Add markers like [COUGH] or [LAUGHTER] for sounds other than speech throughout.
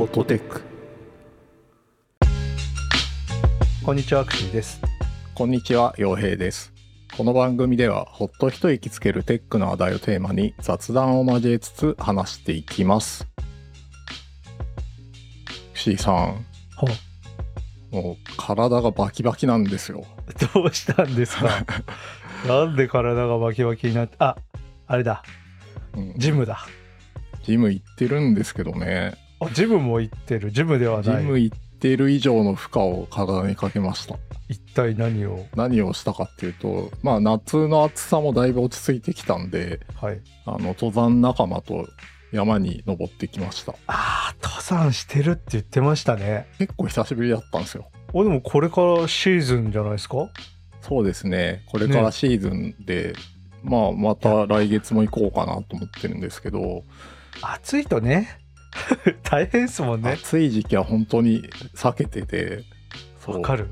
フォトテックこんにちは、アクシーです。こんにちは陽平です。この番組ではほっと一息つけるテックの話題をテーマに雑談を交えつつ話していきます。C さん。ほもう体がバキバキなんですよ。どうしたんですか？[LAUGHS] なんで体がバキバキになって、あ、あれだ、うん。ジムだ。ジム行ってるんですけどねあ、ジムも行ってる。ジムではない。ジム行ってる以上の負荷を体にかけました。一体何を？何をしたかっていうとまあ夏の暑さもだいぶ落ち着いてきたんではい。あの登山仲間と山に登ってきました。あー、登山してるって言ってましたね。結構久しぶりだったんですよ。お、でもこれからシーズンじゃないですか？そうですね。これからシーズンで、まあまた来月も行こうかなと思ってるんですけど、暑いとね、[LAUGHS] 大変ですもんね。暑い時期は本当に避けててわかる。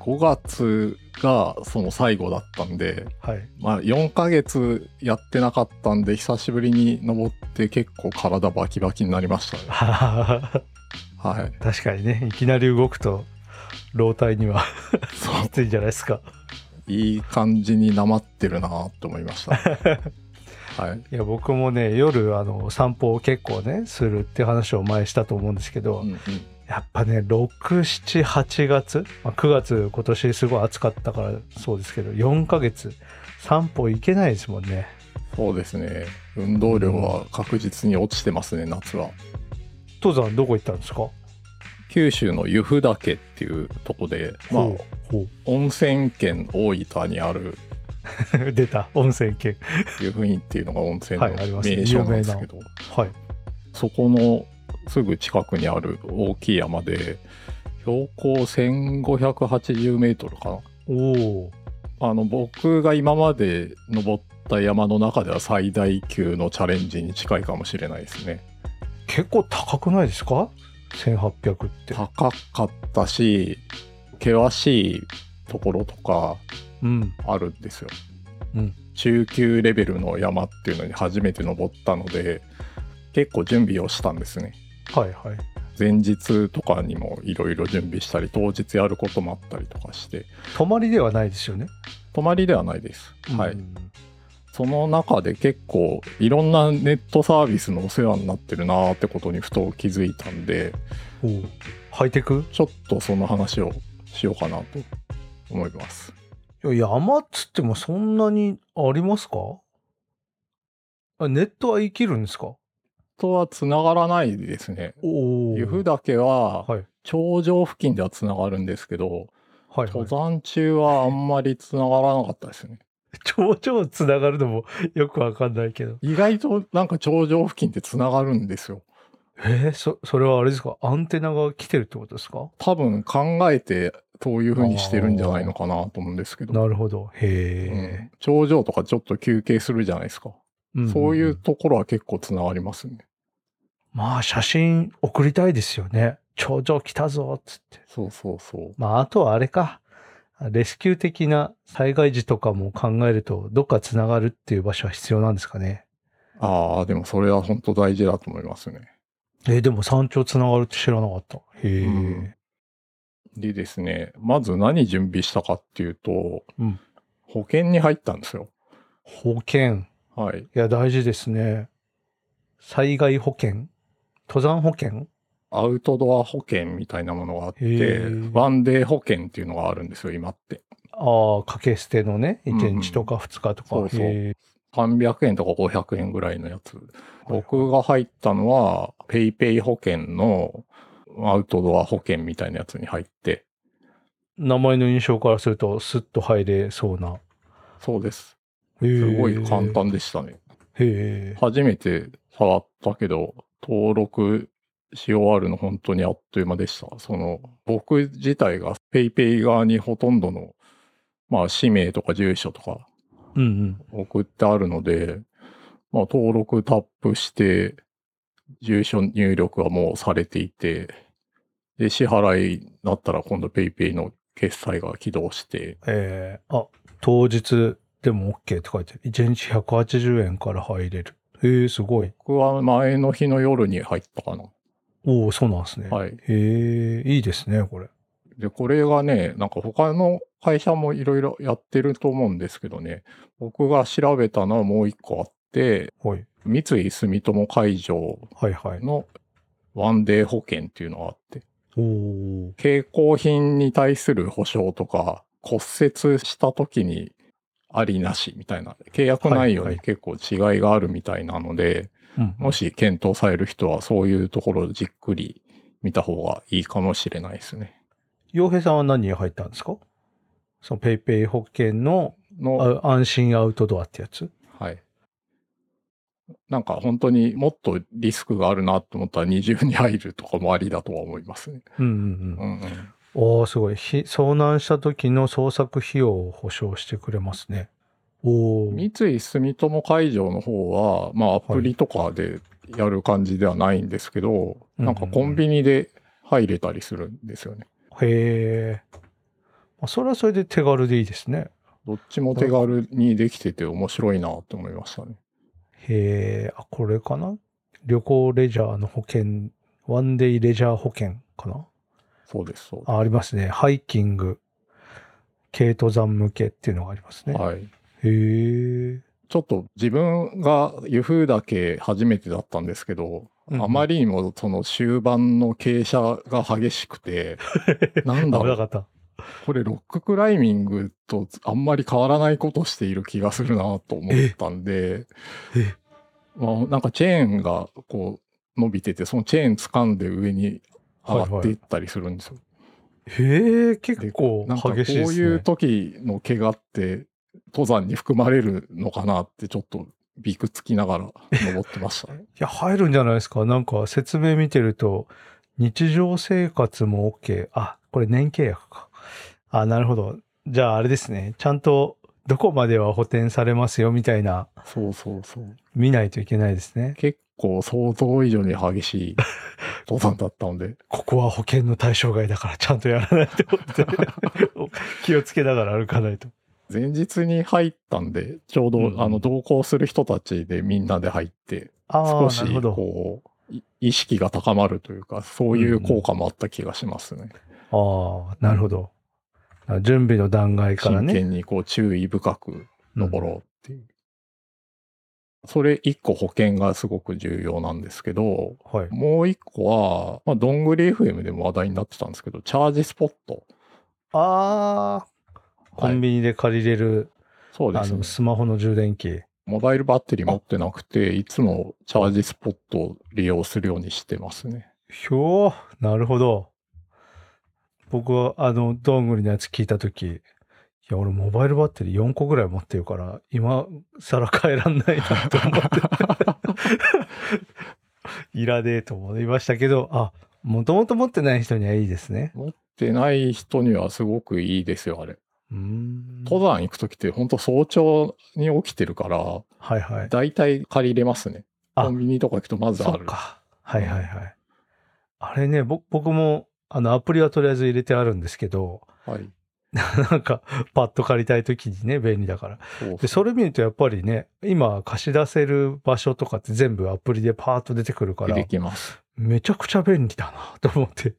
5月がその最後だったんではい。まあ4ヶ月やってなかったんで久しぶりに登って結構体バキバキになりましたね [LAUGHS] はい確かにね、いきなり動くと、老体には [LAUGHS] きついんじゃないですか。いい感じになまってるなと思いました。はい。いや僕もね夜あの散歩を結構ねするって話を前したと思うんですけど、うんうんやっぱね678月、まあ、9月今年すごい暑かったからそうですけど4ヶ月散歩行けないですもんねそうですね。運動量は確実に落ちてますね、夏は。登山どこ行ったんですか？九州の由布岳っていうとこで、まあ、温泉県大分にある [LAUGHS] 出た温泉県湯布院っていうのが温泉の名所なんですけど、はい。そこのすぐ近くにある大きい山で、標高1580メートルかな。おおあの、僕が今まで登った山の中では最大級のチャレンジに近いかもしれないですね。結構高くないですか？1800って。高かったし、険しいところとかうんあるんですよ。うん中級レベルの山っていうのに初めて登ったので、結構準備をしたんですね。はいはい前日とかにもいろいろ準備したり、当日やることもあったりとかして、泊まりではないですよね泊まりではないです。はい。うんその中で結構いろんなネットサービスのお世話になってるなーってことにふと気づいたんで、ハイテク？ちょっとその話をしようかなと思います。山っつってもそんなにありますか？あネットは生きるんですか？とは繋がらないですね。おお。由布岳ははい。頂上付近では繋がるんですけど、はい、登山中はあんまり繋がらなかったですね。[LAUGHS] 頂上つながるのも [LAUGHS] よくわかんないけど。意外となんか頂上付近って繋がるんですよ。えー、そそれはあれですか？アンテナが来てるってことですか？多分考えてそういう風にしてるんじゃないのかなと思うんですけど。なるほどへうん頂上とかちょっと休憩するじゃないですか。え、んそういうところは結構つながりますね。まあ写真送りたいですよね頂上来たぞっつってそうそうそう。まああとはあれかレスキュー的な災害時とかも考えるとどっかつながるっていう場所は必要なんですかねああ、でもそれは本当大事だと思いますね。えーでも山頂つながるって知らなかった。へえ、うんでですね、まず何準備したかっていうと、うん保険に入ったんですよ。保険。はい。いや、大事ですね。災害保険？登山保険？アウトドア保険みたいなものがあっへてー、ワンデー保険っていうのがあるんですよ、今って。ああ、掛け捨てのね、うん1日とか2日とか。そうそうへ300円とか500円ぐらいのやつ。僕が入ったのは、ペイペイ保険のアウトドア保険みたいなやつに入って、ー名前の印象からすると、スッと入れそうな。そうです。すすごい簡。単でしたね。へえ。初めて触ったけど、登録し終わるの本当にあっという間でした。その、僕自体が PayPay 側にほとんどの、まあ、氏名とか住所とかうんうん。送ってあるので、まあ、登録タップして、住所入力はもうされていて、で、支払いになったら今度 PayPay の決済が起動して、えー、あ、当日でも OK って書いてある。1日180円から入れる。へえ、すごい。僕は前の日の夜に入ったかな。おおそうなんですね。はい。へえ、いいですね、これ。で、これがね、なんか他の会社もいろいろやってると思うんですけどね、僕が調べたのはもう一個あって、はい。三井住友海上。のワンデー保険っていうのがあって、携行品に対する保証とか、骨折した時にありなしみたいな、契約内容はいはいに結構違いがあるみたいなので、うん。もし検討される人はそういうところをじっくり見た方がいいかもしれないですね。洋平さんは何に入ったんですか？そのペイペイ保険のの、あ安心アウトドアってやつ？はい。なんか本当にもっとリスクがあるなと思ったら二重に入るとかもありだとは思いますね。うんうんううん。んうん。おおすごい。ひ遭難した時の捜索費用を保証してくれますね。おお三井住友海上の方は、まあアプリとかでやる感じではないんですけど、うんなんかコンビニで入れたりするんですよね。へえ。まあ、それはそれで手軽でいいですね。どっちも手軽にできてて面白いなと思いましたね。へえ、あ、これかな？旅行レジャーの保険、ワンデイレジャー保険かな？そうです、そうであ、ありますね。ハイキング、軽登山向けっていうのがありますす。ね。はい。へえ。ちょっと自分が湯風岳初めてだったんですけど、うんうんあまりにもその終盤の傾斜が激しくて、[LAUGHS] なんだろう、危なかった。これロッククライミングとあんまり変わらないことしている気がするなと思ったんで、えまあ、なんかチェーンがこう伸びてて、そのチェーン掴んで上に上がっていったりするんですよ。へえ、結構なんかこう激しいですね。いう時の怪我って登山に含まれるのかなってちょっとびくつきながら登ってましたね。[LAUGHS] いや、入るんじゃないですか。なんか説明見てると、日常生活も OK。あ、これ年契約か。あ、なるほど。じゃああれですね。ちゃんとどこまでは補填されますよみたいな、そうそうそう。見ないといけないですね。結構想像以上に激しい登山だったので、[LAUGHS] ここは保険の対象外だからちゃんとやらないと思って [LAUGHS] 気をつけながら歩かないと。前日に入ったんで、ちょうど、うんうんあの同行する人たちでみんなで入って、少し。こう、い意識が高まるというか、そういう効果もあった気がしますね。ああ、なるほど。準備の段階からね。真剣にこう注意深く登ろうっていう。それ一個保険がすごく重要なんですけど、はい。もう一個は、まあ、どんぐり FM でも話題になってたんですけど、チャージスポット。ああ、コンビニで借りれる、あそうですねの、。スマホの充電器。モバイルバッテリー持ってなくて、いつもチャージスポットを利用するようにしてますね。ひょー、なるほど。僕は、あの、どんぐりのやつ聞いたとき、いや、俺モバイルバッテリー4個ぐらい持ってるから、今更変えらんないなと思って。[LAUGHS] いらねえと思いましたけど、あ、もともと持ってない人にはいいですね。持ってない人にはすごくいいですよ、あれ。うーん。登山行くときって本当早朝に起きてるから、はいはい。だいたい借りれますね。あコンビニとか行くとまずある。か。はいはいはい。あれね、ぼ僕も、あの、アプリはとりあえず入れてあるんですけど、はい。[LAUGHS] なんか、パッと借りたいときにね、便利だから。そうで、それ見るとやっぱりね、今貸し出せる場所とかって全部アプリでパーッと出てくるからで、きます。めちゃくちゃ便利だなと思って。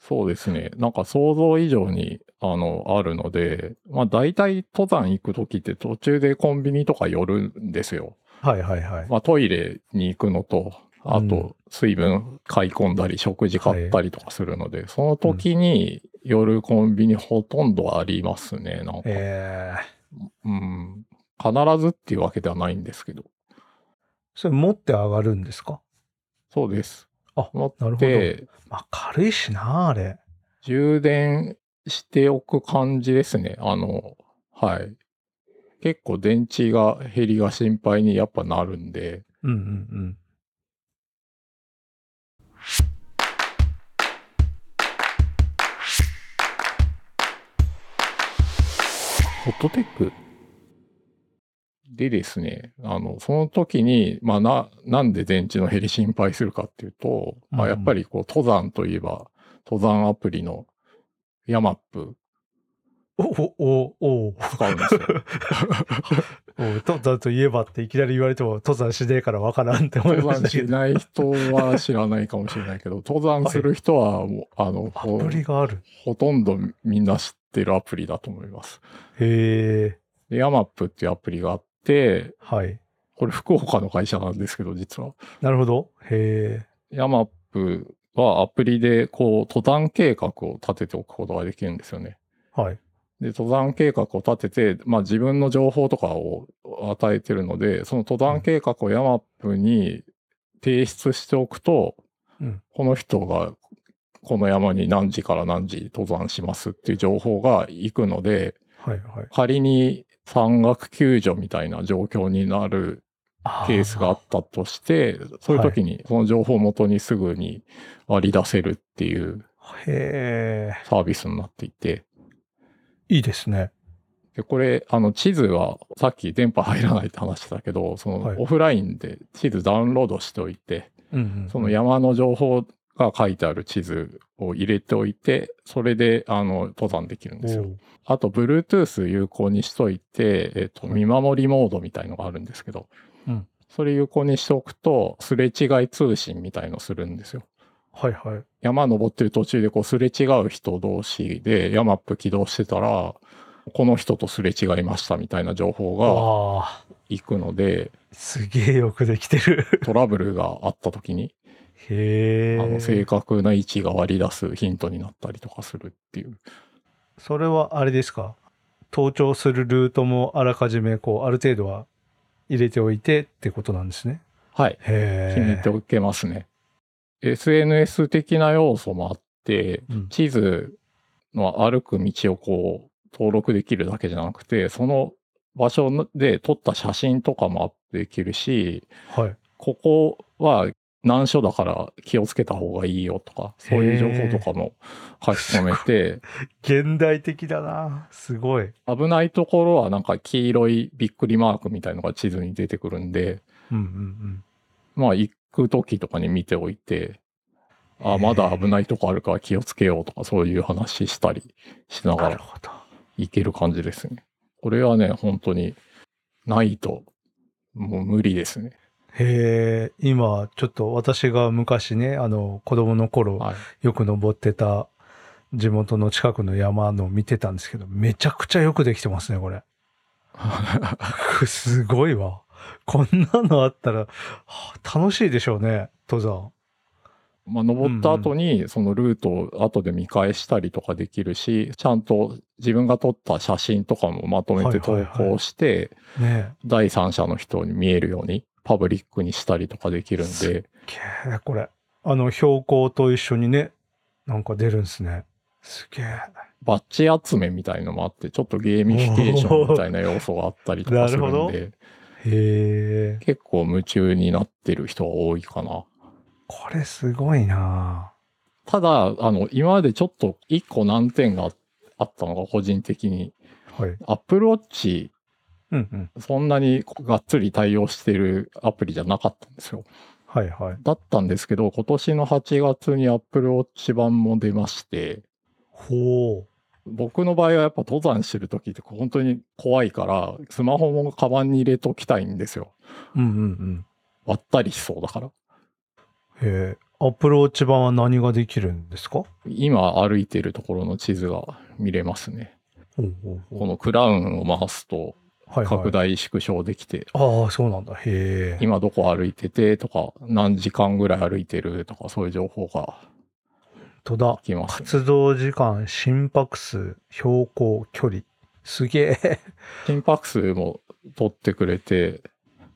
そうですね。なんか想像以上に、あの、あるので、まあ大体登山行くときって途中でコンビニとか寄るんですよ。はいはいはい。まあトイレに行くのと、あうんと水分買い込んだり食事買ったりとかするので、その時に寄るコンビニほとんどありますね。なんか、えー、うん。必ずっていうわけではないんですけど。それ持って上がるんですか？そうです。あ持なるほどって、まあ軽いしな、あれ。充電しておく感じですね。あの、はい。結構電池が減りが心配にやっぱなるんで、うんうんうん。ホットテック？でですね、あの、その時に、まあな、なんで電池の減り心配するかっていうと、まあうんやっぱりこう登山といえば、登山アプリのヤマップお、お、お、お、使うんですよ。[LAUGHS] 登山といえばっていきなり言われても登山しねえからわからんって思い登山しましたけど。ない人は知らないかもしれないけど、登山する人はもう、あの、[LAUGHS] アほプリがある。ほとんどみんな知ってるアプリだと思います。へえ。で、ヤマップっていうアプリがあって、はい。これ福岡の会社なんですけど、実は。なるほど。へえ。ヤマップはアプリでこう登山計画を立てておくことができるんですよね。はい。で、登山計画を立てて、まあ自分の情報とかを与えてるので、その登山計画をヤマップに提出しておくと、うんこの人がこの山に何時から何時登山しますっていう情報が行くので、はいはい。仮に山岳救助みたいな状況になるケースがあったとして、そういう時にその情報をもとにすぐに割り出せるっていう。サービスになっていて、いいですね。で、これ、あの、地図は、さっき電波入らないって話したけど、そはいの、オフラインで地図ダウンロードしておいて、うんうん。その山の情報が書いてある地図を入れておいて、それで、あの、登山できるんですよ。あと、Bluetooth 有効にしといて、えっ、と、見守りモードみたいのがあるんですけど、うんそれ有効にしておくと、すれ違い通信みたいのするんですよ。はいはい。山登ってる途中でこうすれ違う人同士でヤマップ起動してたら、この人とすれ違いましたみたいな情報が。行くので、すげえよくできてる。[LAUGHS] トラブルがあった時に、へえ。あの正確な位置が割り出すヒントになったりとかするっていう。それはあれですか？登頂するルートもあらかじめこうある程度は入れておいてってことなんですね。はい。へえ。決めておけますね。SNS 的な要素もあって、うん地図の歩く道をこう登録できるだけじゃなくて、その場所で撮った写真とかもアップできるし、はい。ここは難所だから気をつけた方がいいよとか、そういう情報とかも書き留めて、現代的だな。すごい。危ないところはなんか黄色いびっくりマークみたいのが地図に出てくるんで、うんうんまあ行く時とかに見ておいて、あ、まだ危ないとこあるから気をつけようとかそういう話したりしなうん。がら。行ける感じですね。これはね、本当にないともう無理ですね。へえ、今ちょっと私が昔ね、あの子供の頃はい。よく登ってた地元の近くの山の見てたんですけど、めちゃくちゃよくできてますね、これ。[LAUGHS] すごいわ。こんなのあったら、はあ楽しいでしょうね、登山。まあ、登った後にそのルートを後で見返したりとかできるし、ちゃんと自分が撮った写真とかもまとめて投稿して、ね第三者の人に見えるようにパブリックにしたりとかできるんで、これ。あの、標高と一緒にね、なんか出るんですね。すげえ。バッジ集めみたいのもあって、ちょっとゲーミフィケーションみたいな要素があったりとかするなるほどんで、へえ。結構夢中になってる人が多いかな。これすごいなただ、あの、今までちょっと一個難点があったのが個人的に、はい。アップルウォッチうんうん。そんなにがっつり対応してるアプリじゃなかったんですよ。はいはい。だったんですけど、今年の8月に Apple Watch 版も出まして、ほう。僕の場合はやっぱ登山してる時って本当に怖いから、スマホもカバンに入れときたいんですよ。うんうんうん。割ったりしそうだから。へえ。アップルウォッチ版は何ができるんですか？今歩いてるところの地図が見れますね。ほうほうほうこのクラウンを回すと。拡大縮小できて、ああ、そうなんだ。へえ。今どこ歩いててとか、何時間ぐらい歩いてるとか、そういう情報がとだ。来ます、ね。活動時間、心拍数、標高、距離。すげえ。心拍数も取ってくれて、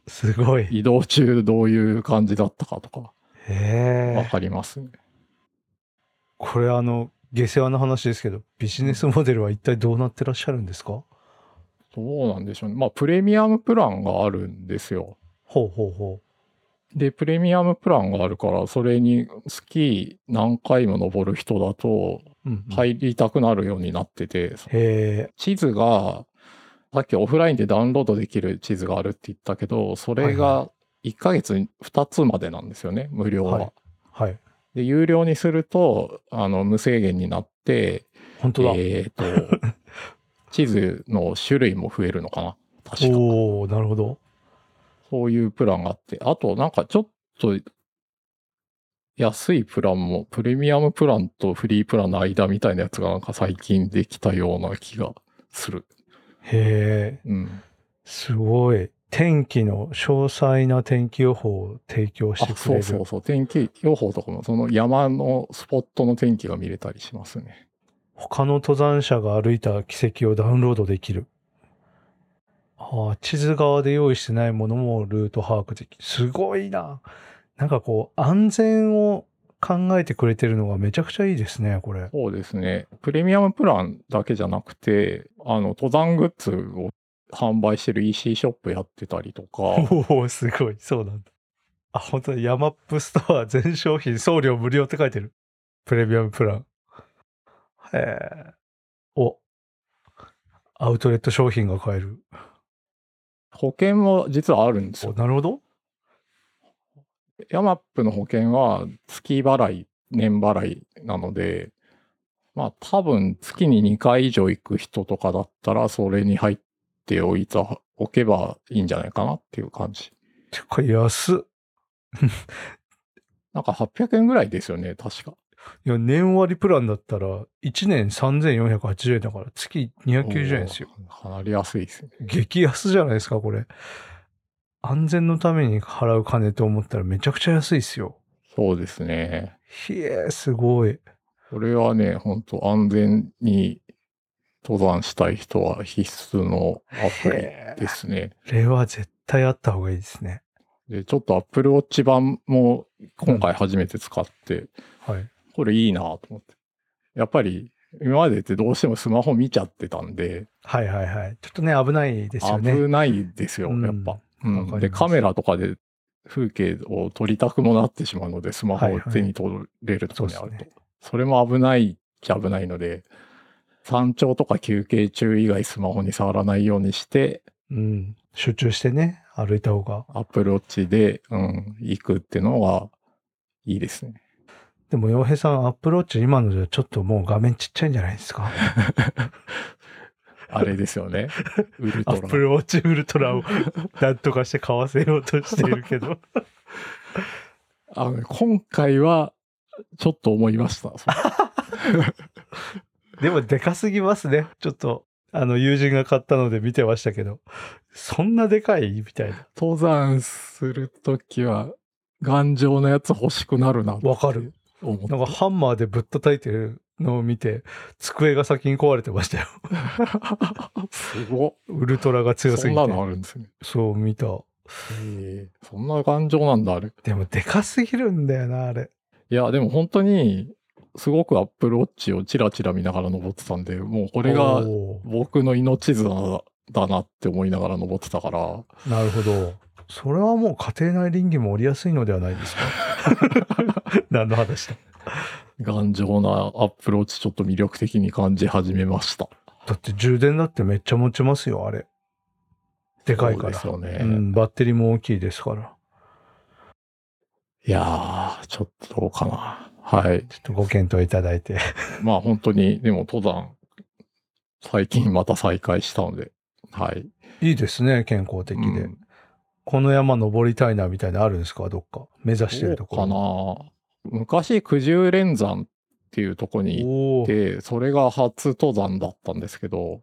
すごい。移動中どういう感じだったかとか、へえ。わかりますね。これあの、下世話な話ですけど、ビジネスモデルは一体どうなってらっしゃるんですか？どうなんでしょうね。まあ、プレミアムプランがあるんですよ。ほうほうほで、プレミアムプランがあるから、それにスキー何回も登る人だとう。うん、うん。入りたくなるようになってて、へえ。地図が、さっきオフラインでダウンロードできる地図があるって言ったけど、それはいが1ヶ月に2つまでなんですよね、無料は。はいはい。で、有料にすると、あの、無制限になって、本当だ。えっ、と、[LAUGHS] 地図の種類も増えるのかな？確か。おおなるほど。そういうプランがあって。あと、なんかちょっと、安いプランも、プレミアムプランとフリープランの間みたいなやつがなんか最近できたような気がする。へえ、うん。すごい。天気の詳細な天気予報を提供してあ、くれる。そうそうそう。天気予報とかも、その山のスポットの天気が見れたりしますね。他の登山者が歩いた軌跡をダウンロードできる。ああ、地図側で用意してないものもルート把握できる。すごいな。なんかこう、安全を考えてくれてるのがめちゃくちゃいいですね、これ。そうですね。プレミアムプランだけじゃなくて、あの、登山グッズを販売してる EC ショップやってたりとか、おお、すごい。そうなんだ。あ、本当にヤマップストア全商品送料無料って書いてる。プレミアムプラン。へえ。お。アウトレット商品が買える。保険も実はあるんですおよ。なるほど。ヤマップの保険は月払い、年払いなので、まあ多分月に2回以上行く人とかだったらそれに入っておいた、おけばいいんじゃないかなっていう感じ。てか安っ。なんか800円ぐらいですよね、確か。いや、年割プランだったら、1年3480円だから、月290円ですよ。かなり安いですね。激安じゃないですか、これ。安全のために払う金と思ったらめちゃくちゃ安いですよ。そうですね。ひえ、すごい。これはね、本当安全に登山したい人は必須のアプリですね。これは絶対あった方がいいですね。で、ちょっと Apple Watch 版も今回初めて使って、はい。これいいなと思って。やっぱり今までってどうしてもスマホ見ちゃってたんで、はいはいはい。ちょっとね、危ないですよね。危ないですよ、うんやっぱ。うん、わかりますで、カメラとかで風景を撮りたくもなってしまうので、スマホを手に取れるところにあると。そうですねそれも危ないっちゃ危ないので、山頂とか休憩中以外スマホに触らないようにして、うん。集中してね、歩いた方が。アップルウォッチで、うん、行くっていうのがいいですね。でも、洋平さん、アップローチ今のじゃちょっともう画面ちっちゃいんじゃないですか？[LAUGHS] あれですよね。ウルトラ。アップルウォッチウルトラを [LAUGHS] なんとかして買わせようとしているけど。あのね今回は、ちょっと思いました。[LAUGHS] でも、でかすぎますね。ちょっと、あの、友人が買ったので見てましたけど、そんなでかい？みたいな。登山するときは、頑丈なやつ欲しくなるなわかる。なんかハンマーでぶったたいてるのを見て、机が先に壊れてましたよ。すごっ。ウルトラが強すぎて。そんなのあるんですね。そう見た。ええそんな頑丈なんだ、あれ。でも、でかすぎるんだよな、あれ。いや、でも本当に、すごくアップルウォッチをチラチラ見ながら登ってたんで、もうこれが僕の命綱だなって思いながら登ってたから、なるほど。それはもう家庭内倫理も折りやすいのではないですか？[LAUGHS] 何の話だ？頑丈なアップルウォッチちょっと魅力的に感じ始めました。だって充電だってめっちゃ持ちますよ、あれ。でかいから。ですよねうん、バッテリーも大きいですから。いやー、ちょっとどうかな。はい。ちょっとご検討いただいて。まあ本当に、でも登山、最近また再開したので、はい。いいですね、健康的で。うんこの山登りたいなみたいなのあるんですか？どっか。目指してるところ。かな？昔、九十連山っていうとこに行っ。て、それが初登山だったんですけど、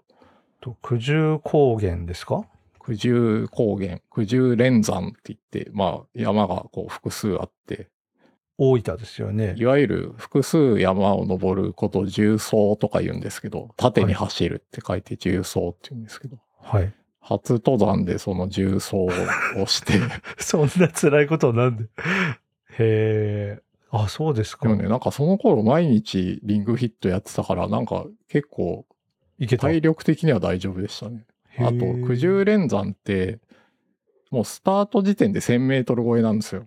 と九十高原ですか？九十高原、九十連山って言って、まあ山がこう複数あって、大分ですよねい。わゆる複数山を登ることを重走とか言うんですけど、縦に走るって書いて重走って言うんですけど、はい。初登山でその重走をして、[LAUGHS] そんな辛いことなんで。へえ。あ、そうですか。でもね、なんかその頃毎日リングフィットやってたから、なんか結構。体力的には大丈夫でしたね。あと、九十連山って、もうスタート時点で1000メートル超えなんですよ。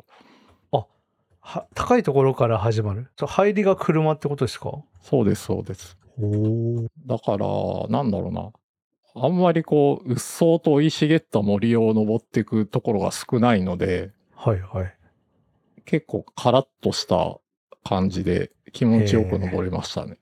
は高いところから始まる？そう入りが車ってことですか？そうです、そうです。だから、なんだろうな。あんまりこう、うっそうと生い茂った森を登っていくところが少ないので、はいはい。結構カラッとした感じで気持ちよく登れましたね。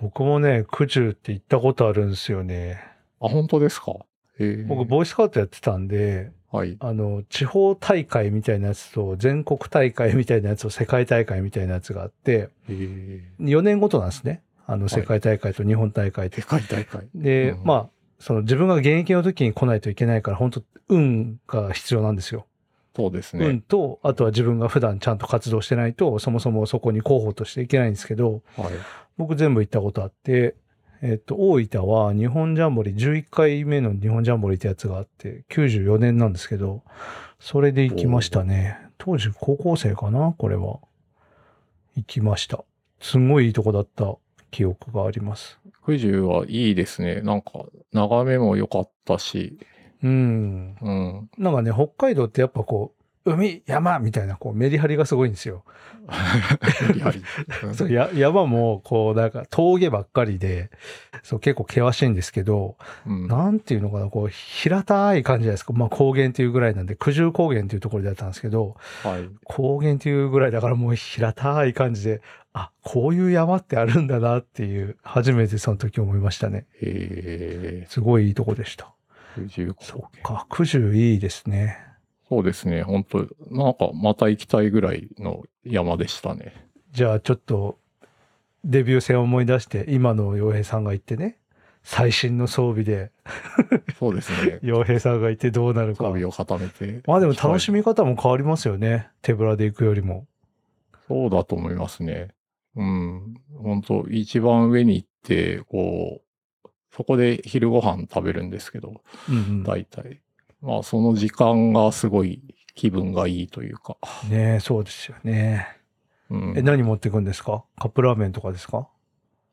僕もね、九十って行ったことあるんですよね。あ、本当ですか？え僕、ボーイスカウトやってたんで、はい。あの、地方大会みたいなやつと、全国大会みたいなやつと、世界大会みたいなやつがあって、ええ4年ごとなんですね。あの、い世界大会と日本大会って。世界大会。で、うんまあ、その自分が現役の時に来ないといけないから、本当運が必要なんですよ。そうです運ね。と、あとは自分が普段ちゃんと活動してないと、そもそもそこに候補としていけないんですけど、はい。僕全部行ったことあって、えっと、大分は日本ジャンボリー、11回目の日本ジャンボリーってやつがあって、94年なんですけど、それで行きましたね。当時高校生かな？これは。行きました。すんごいいいとこだった記憶があります。九十はいいですね。なんか、眺めも良かったし、うん。うん。なんかね、北海道ってやっぱこう、海、山みたいな、こう、メリハリがすごいんですよ。やはり。[LAUGHS] うんそうや山も、こう、なんか峠ばっかりで、そう、結構険しいんですけど、うんなんていうのかな、こう、平たい感じじゃないですか。まあ、高原っていうぐらいなんで、九十高原っていうところでやったんですけど、はい。高原っていうぐらいだからもう平たい感じで、あ、こういう山ってあるんだなっていう、初めてその時思いましたね。えすごいいいとこでした。ー、九十そ高っか、九十いいですね。そうですね。本当なんか、また行きたいぐらいの山でしたね。じゃあちょっと、デビュー戦を思い出して、今の洋平さんが言ってね、最新の装備で、そうですね。[LAUGHS] 洋平さんがいてどうなるか。装備を固めて。まあでも楽しみ方も変わりますよね。手ぶらで行くよりも。そうだと思いますね。うん。本当一番上に行って、こう、そこで昼ご飯食べるんですけど、うんうん。大体。まあ、その時間がすごい気分がいいというか。ねえ、そうですよね。うん、え、何持っていくんですか？カップラーメンとかですか？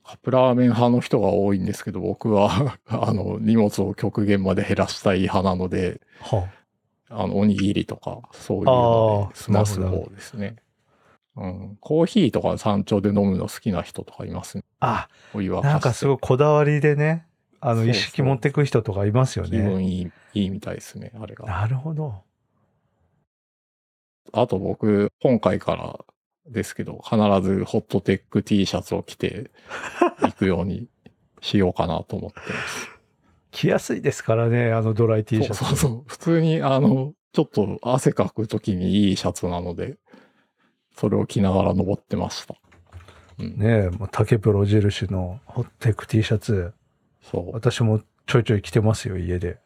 カップラーメン派の人が多いんですけど、僕は、[LAUGHS] あの、荷物を極限まで減らしたい派なので、はあの、おにぎりとか、そういうので済ます方ですね。うん。コーヒーとか山頂で飲むの好きな人とかいますね。あ。お湯沸あ、なんかすごいこだわりでね、あの、そうそう一式持ってく人とかいますよ気ね。分いい、いいみたいですね、あれが。なるほど。あと僕、今回からですけど、必ずホットテック T シャツを着て行くようにしようかなと思ってます。[LAUGHS] 着やすいですからね、あのドライ T シャツ。そうそうそう。普通に、あの、ちょっと汗かくときにいいシャツなので、それを着ながら登ってました。うん、ねえ、竹プロ印のホットテック T シャツ、そう。私もちょいちょい着てますよ、家で。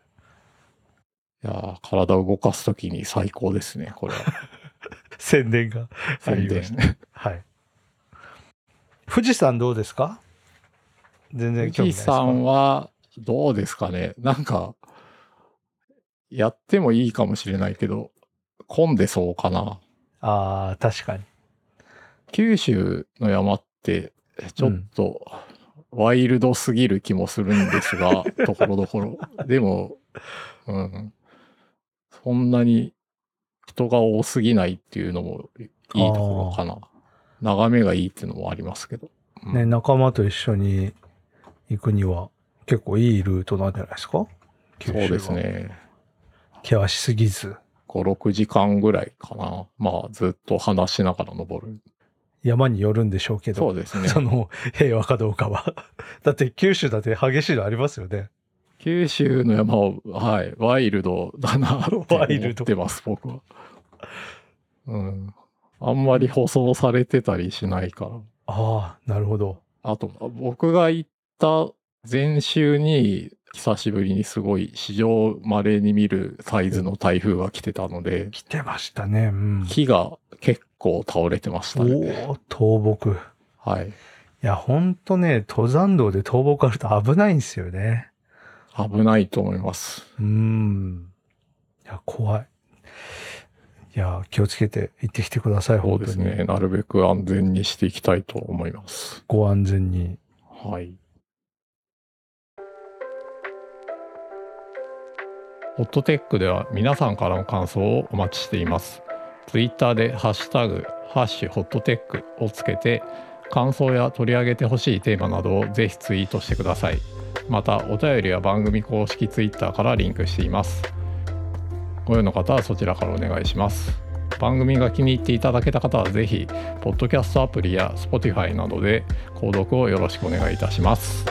いやー体を動かすときに最高ですね、これは。[LAUGHS] 宣伝があ宣。伝。はい。富士山どうですか？全然興味ない富士ですか？山は、どうですかね？なんか、やってもいいかもしれないけど、混んでそうかな。ああ、確かに。九州の山って、ちょっと、ワイルドすぎる気もするんですが、[LAUGHS] ところどころ。でも、うん。そんなに人が多すぎないっていうのもいいところかな。眺めがいいっていうのもありますけど。うんね、仲間と一緒に行くには結構いいルートなんじゃないですか？そうです。ね。険しすぎず。5、6時間ぐらいかな。まあ、ずっと話しながら登る。山によるんでしょうけど。そうですね。その平和かどうかは。[LAUGHS] だって九州だって激しいのありますよね。九州の山を、はい、ワイルドだなって思 [LAUGHS] ワイルドってます、僕は。うん。あんまり舗装されてたりしないから。ああ、なるほど。あと、僕が行った前週に、久しぶりにすごい史上稀に見るサイズの台風が来てたので、来てましたね。うん。木が結構倒れてましたね。おお、倒木。いはい。や、ほんとね、登山道で倒木あると危ないんですよね。危ないと思います。うーん。いや、怖い。いや、気をつけて行ってきてください、そう。ですね。なるべく安全にしていきたいと思います。ご安全に。はい。ホットテックでは皆さんからの感想をお待ちしています。ツイッターでハッシュタグ、ハッシュホットテックをつけて、感想や取り上げてほしいテーマなどをぜひツイートしてください。また、お便りは番組公式ツイッターからリンクしています。ご用の方はそちらからお願いします。番組が気に入っていただけた方はぜひ、ポッドキャストアプリや Spotify などで購読をよろしくお願いいたします。